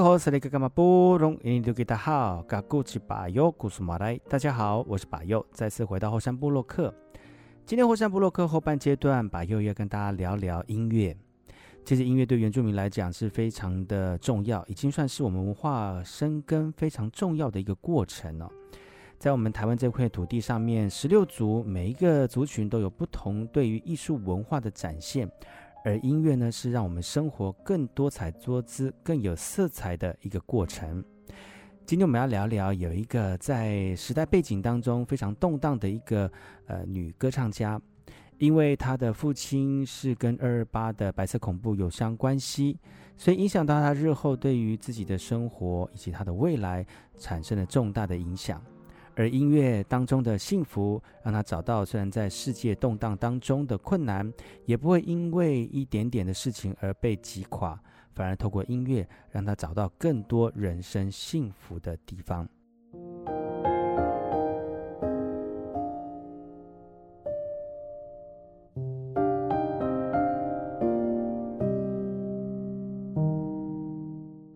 大家好，我是巴右，再次回到后山部落客。今天后山部落客后半阶段，巴右要跟大家聊聊音乐。其实音乐对原住民来讲是非常的重要，已经算是我们文化生根非常重要的一个过程了。在我们台湾这块土地上面，十六族每一个族群都有不同对于艺术文化的展现。而音乐呢，是让我们生活更多彩多姿、更有色彩的一个过程。今天我们要聊聊有一个在时代背景当中非常动荡的一个呃女歌唱家，因为她的父亲是跟二二八的白色恐怖有相关系，所以影响到她日后对于自己的生活以及她的未来产生了重大的影响。而音乐当中的幸福，让他找到虽然在世界动荡当中的困难，也不会因为一点点的事情而被击垮，反而透过音乐，让他找到更多人生幸福的地方。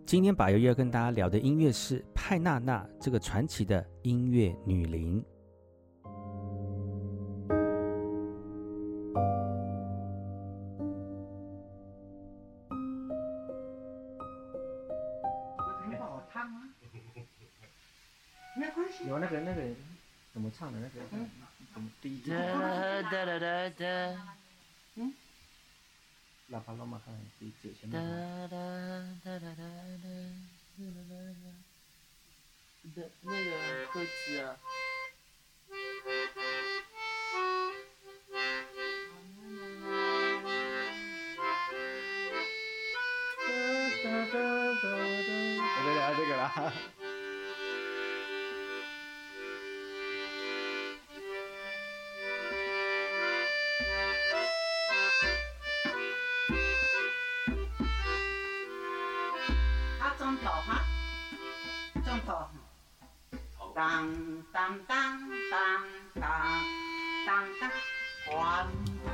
今天巴右要跟大家聊的音乐是派娜娜这个传奇的音乐女伶。有那个那个怎么唱的那个？怎么第一句？嗯。喇叭罗马看第一句前面。当当当当当当当当，欢乐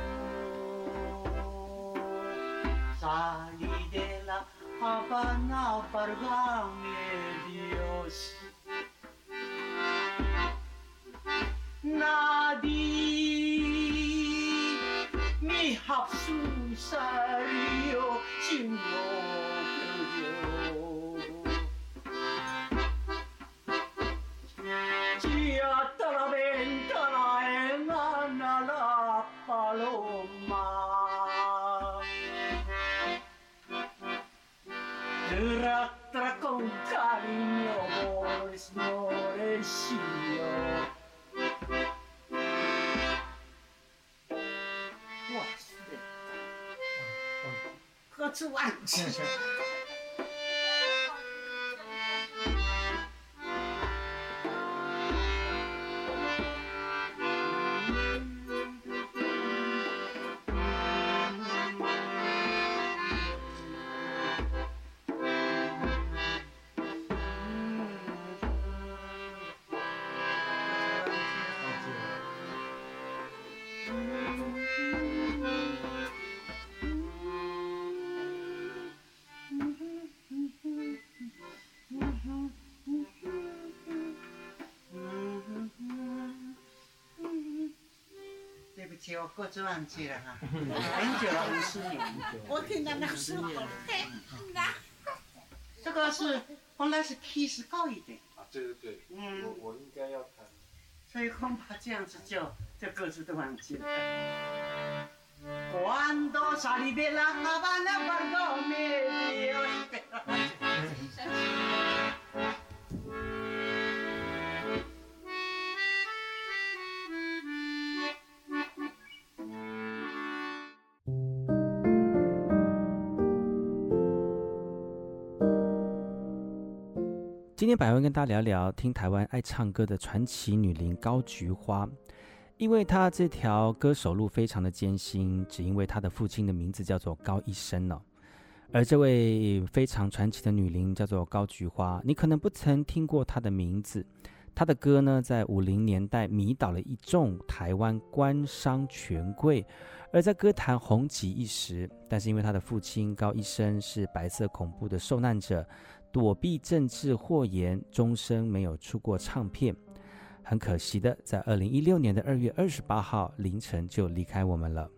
沙里的。Habana perdame Dios. Nadie mi Habsusario sin yo Si hasta la ventana emana la paloma. 哇塞！喝不完。我各自忘记了哈，很久了，五十年。我听到那时，这个是原来是 key 是高一点。啊，对对对，嗯，我应该要弹。所以恐怕这样子就就各自都忘记了。今天百万跟大家聊聊听台湾爱唱歌的传奇女伶高菊花，因为她这条歌手路非常的艰辛，只因为她的父亲的名字叫做高一生呢。而这位非常传奇的女伶叫做高菊花，你可能不曾听过她的名字。她的歌呢，在五零年代迷倒了一众台湾官商权贵，而在歌坛红极一时。但是因为她的父亲高一生是白色恐怖的受难者。躲避政治祸言，终生没有出过唱片。很可惜的，在二零一六年的二月二十八号凌晨就离开我们了。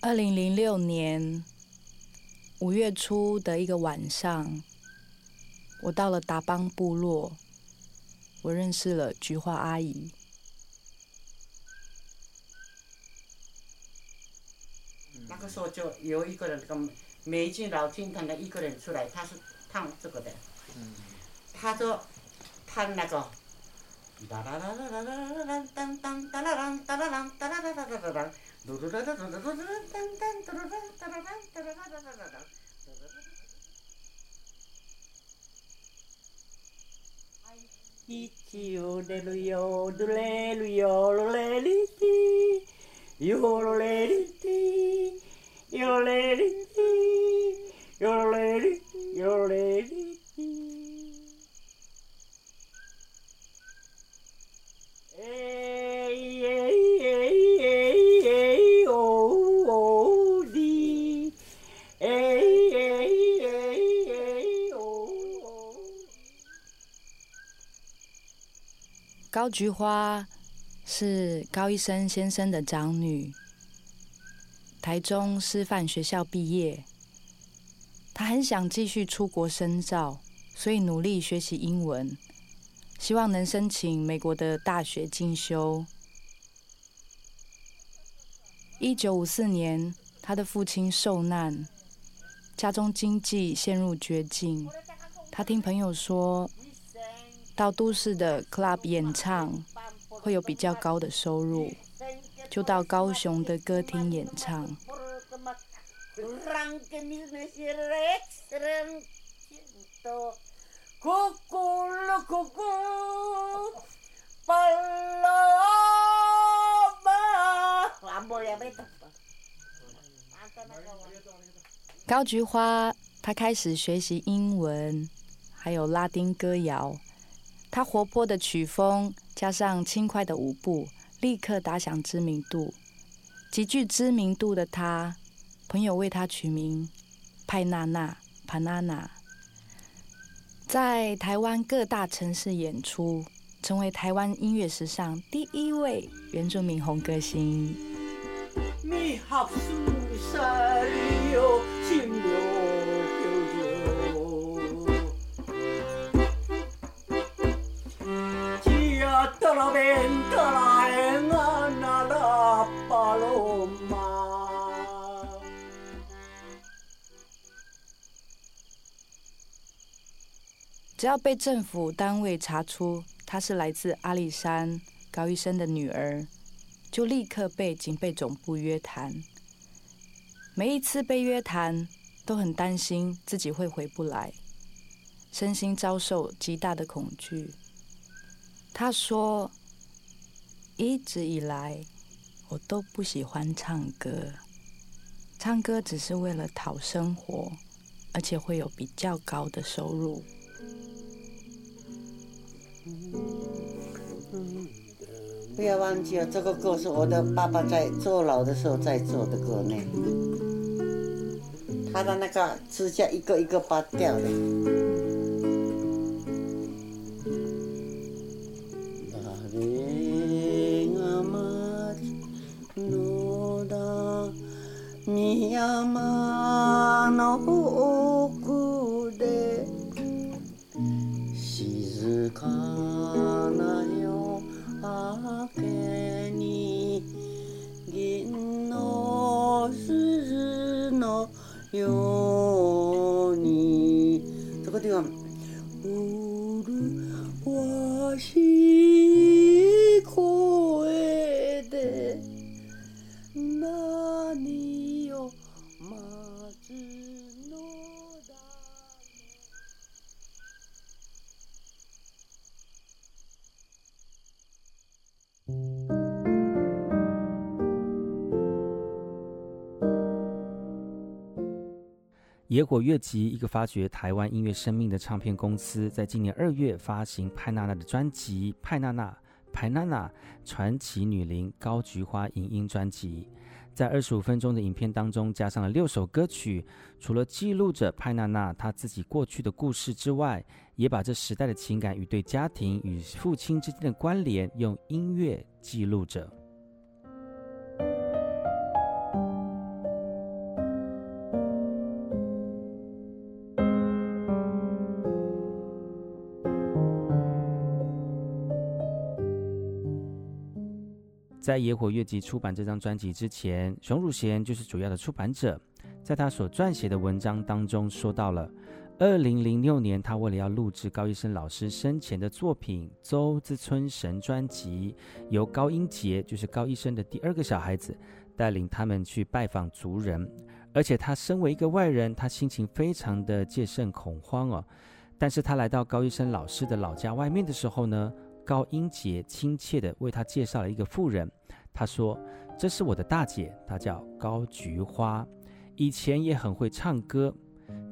二零零六年五月初的一个晚上，我到了达邦部落，我认识了菊花阿姨。那个时候就有一个人，这个美军老军团的一个人出来，他是唱这个的。他说他那个。高菊花是高一生先生的长女，台中师范学校毕业。她很想继续出国深造，所以努力学习英文，希望能申请美国的大学进修。一九五四年，她的父亲受难，家中经济陷入绝境。她听朋友说，到都市的 club 演唱会有比较高的收入，就到高雄的歌厅演唱。高菊花，她开始学习英文，还有拉丁歌谣。他活泼的曲风加上轻快的舞步，立刻打响知名度。极具知名度的他，朋友为他取名派娜娜 （Panana），在台湾各大城市演出，成为台湾音乐史上第一位原住民红歌星。只要被政府单位查出她是来自阿里山高医生的女儿，就立刻被警备总部约谈。每一次被约谈，都很担心自己会回不来，身心遭受极大的恐惧。他说：“一直以来，我都不喜欢唱歌，唱歌只是为了讨生活，而且会有比较高的收入。”不要忘记了，这个歌是我的爸爸在坐牢的时候在做的歌呢。他的那个指甲一个一个拔掉的。山の奥で静かな夜明けに银の铃のように。そこでは「うるわし野火乐集，一个发掘台湾音乐生命的唱片公司，在今年二月发行派娜娜的专辑《派娜娜》，派娜娜传奇女伶高菊花影音专辑，在二十五分钟的影片当中，加上了六首歌曲，除了记录着派娜娜她自己过去的故事之外，也把这时代的情感与对家庭与父亲之间的关联，用音乐记录着。在野火月季出版这张专辑之前，熊汝贤就是主要的出版者。在他所撰写的文章当中，说到了二零零六年，他为了要录制高医生老师生前的作品《周之春神》专辑，由高英杰，就是高医生的第二个小孩子，带领他们去拜访族人。而且他身为一个外人，他心情非常的戒慎恐慌哦。但是他来到高医生老师的老家外面的时候呢，高英杰亲切地为他介绍了一个妇人，他说：“这是我的大姐，她叫高菊花，以前也很会唱歌。”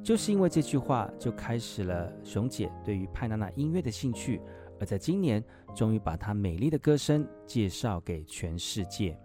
就是因为这句话，就开始了熊姐对于派娜娜音乐的兴趣，而在今年，终于把她美丽的歌声介绍给全世界。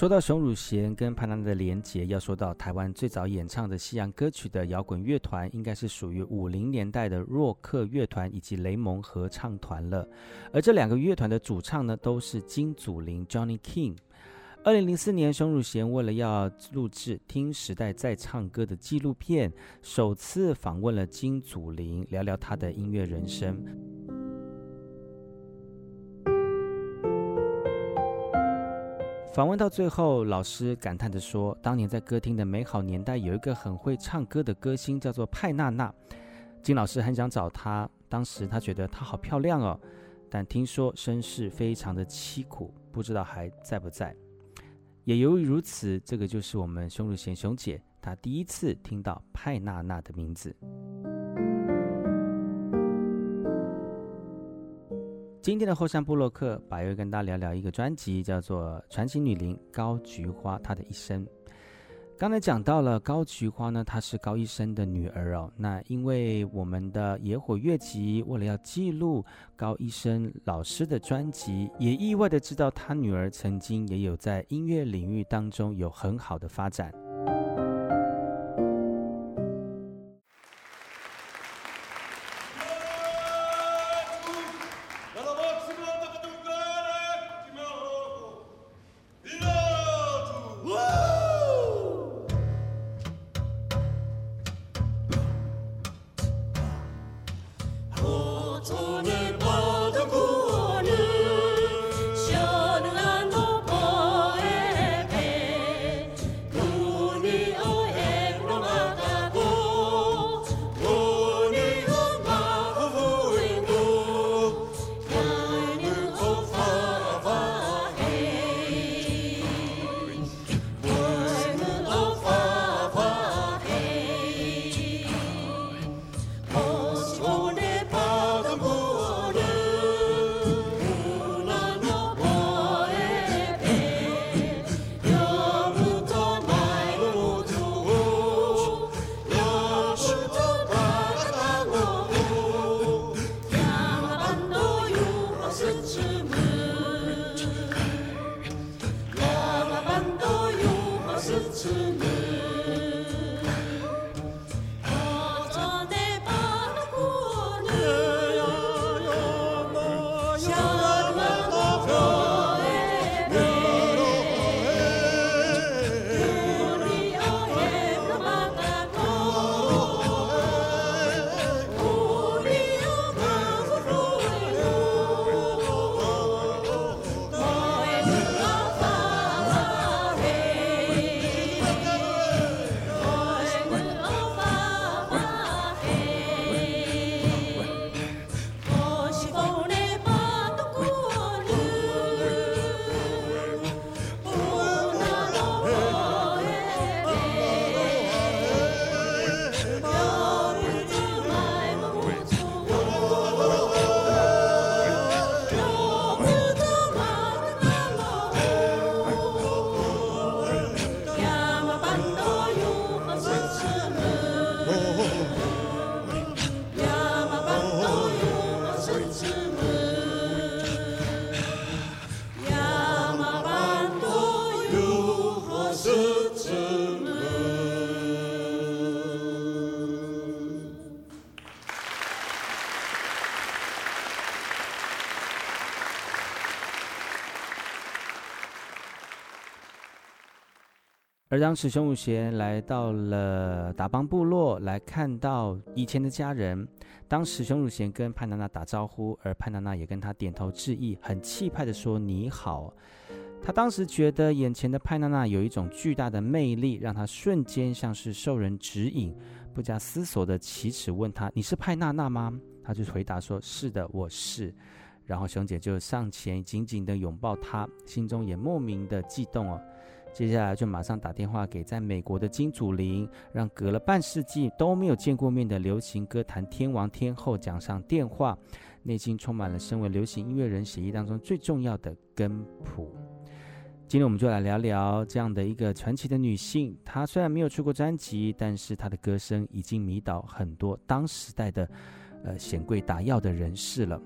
说到熊汝贤跟潘娜娜的连结，要说到台湾最早演唱的西洋歌曲的摇滚乐团，应该是属于五零年代的洛克乐团以及雷蒙合唱团了。而这两个乐团的主唱呢，都是金祖灵 （Johnny King）。二零零四年，熊汝贤为了要录制《听时代在唱歌》的纪录片，首次访问了金祖灵，聊聊他的音乐人生。访问到最后，老师感叹地说：“当年在歌厅的美好年代，有一个很会唱歌的歌星，叫做派娜娜。金老师很想找她，当时他觉得她好漂亮哦，但听说身世非常的凄苦，不知道还在不在。也由于如此，这个就是我们熊汝贤熊姐，她第一次听到派娜娜的名字。”今天的后山部落客，把又跟大家聊聊一个专辑，叫做《传奇女伶高菊花》她的一生。刚才讲到了高菊花呢，她是高医生的女儿哦。那因为我们的野火乐集为了要记录高医生老师的专辑，也意外的知道她女儿曾经也有在音乐领域当中有很好的发展。而当时熊汝贤来到了达邦部落，来看到以前的家人。当时熊汝贤跟派娜娜打招呼，而派娜娜也跟他点头致意，很气派的说：“你好。”他当时觉得眼前的派娜娜有一种巨大的魅力，让他瞬间像是受人指引，不加思索的启齿问他：“你是派娜娜吗？”他就回答说：“是的，我是。”然后熊姐就上前紧紧地拥抱他，心中也莫名的悸动哦。接下来就马上打电话给在美国的金祖灵，让隔了半世纪都没有见过面的流行歌坛天王天后讲上电话，内心充满了身为流行音乐人协议当中最重要的根谱。今天我们就来聊聊这样的一个传奇的女性，她虽然没有出过专辑，但是她的歌声已经迷倒很多当时代的呃显贵达要的人士了。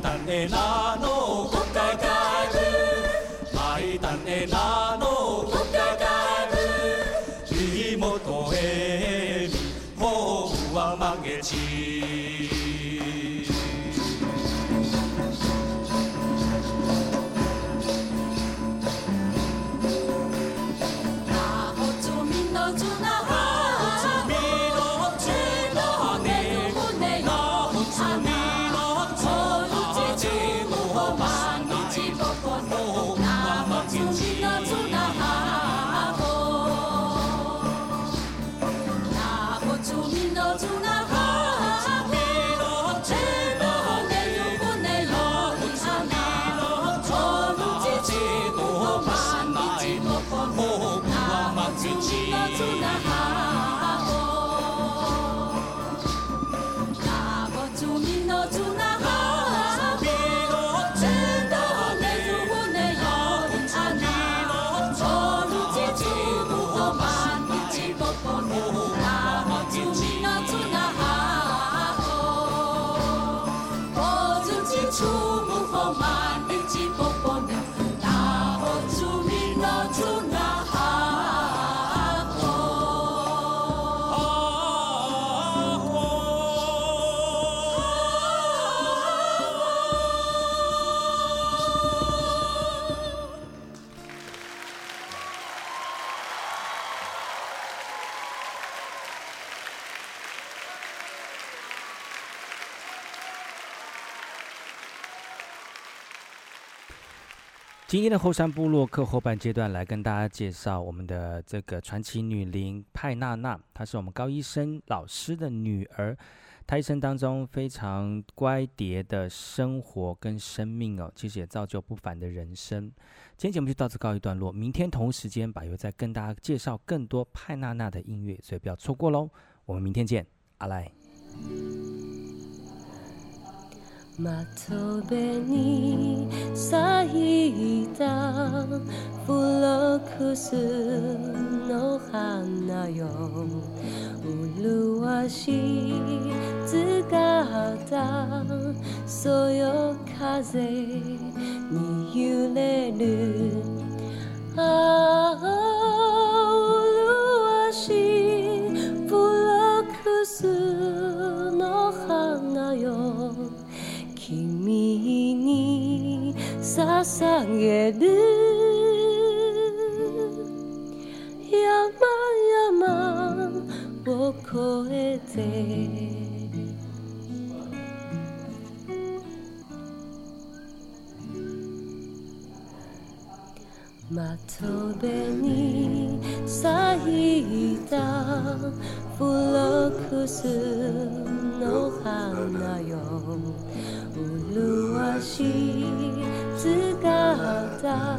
涙でなのこ今今天的后山部落客后半阶段来跟大家介绍我们的这个传奇女伶派娜娜，她是我们高医生老师的女儿，她一生当中非常乖蝶的生活跟生命哦，其实也造就不凡的人生。今天节目就到此告一段落，明天同时间把又再跟大家介绍更多派娜娜的音乐，所以不要错过喽。我们明天见，阿赖。窓辺に咲いたフロックスの花よ。丽しい姿そよ风に揺れる。ああ。捧げる。山々を越えて。窓辺に咲いたフロックスの花よ。丽しいた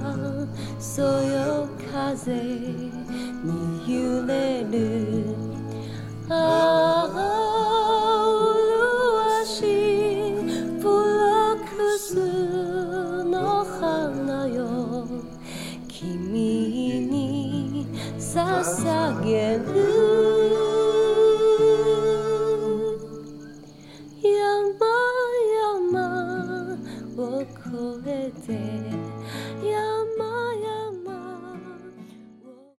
そよ風に揺れる。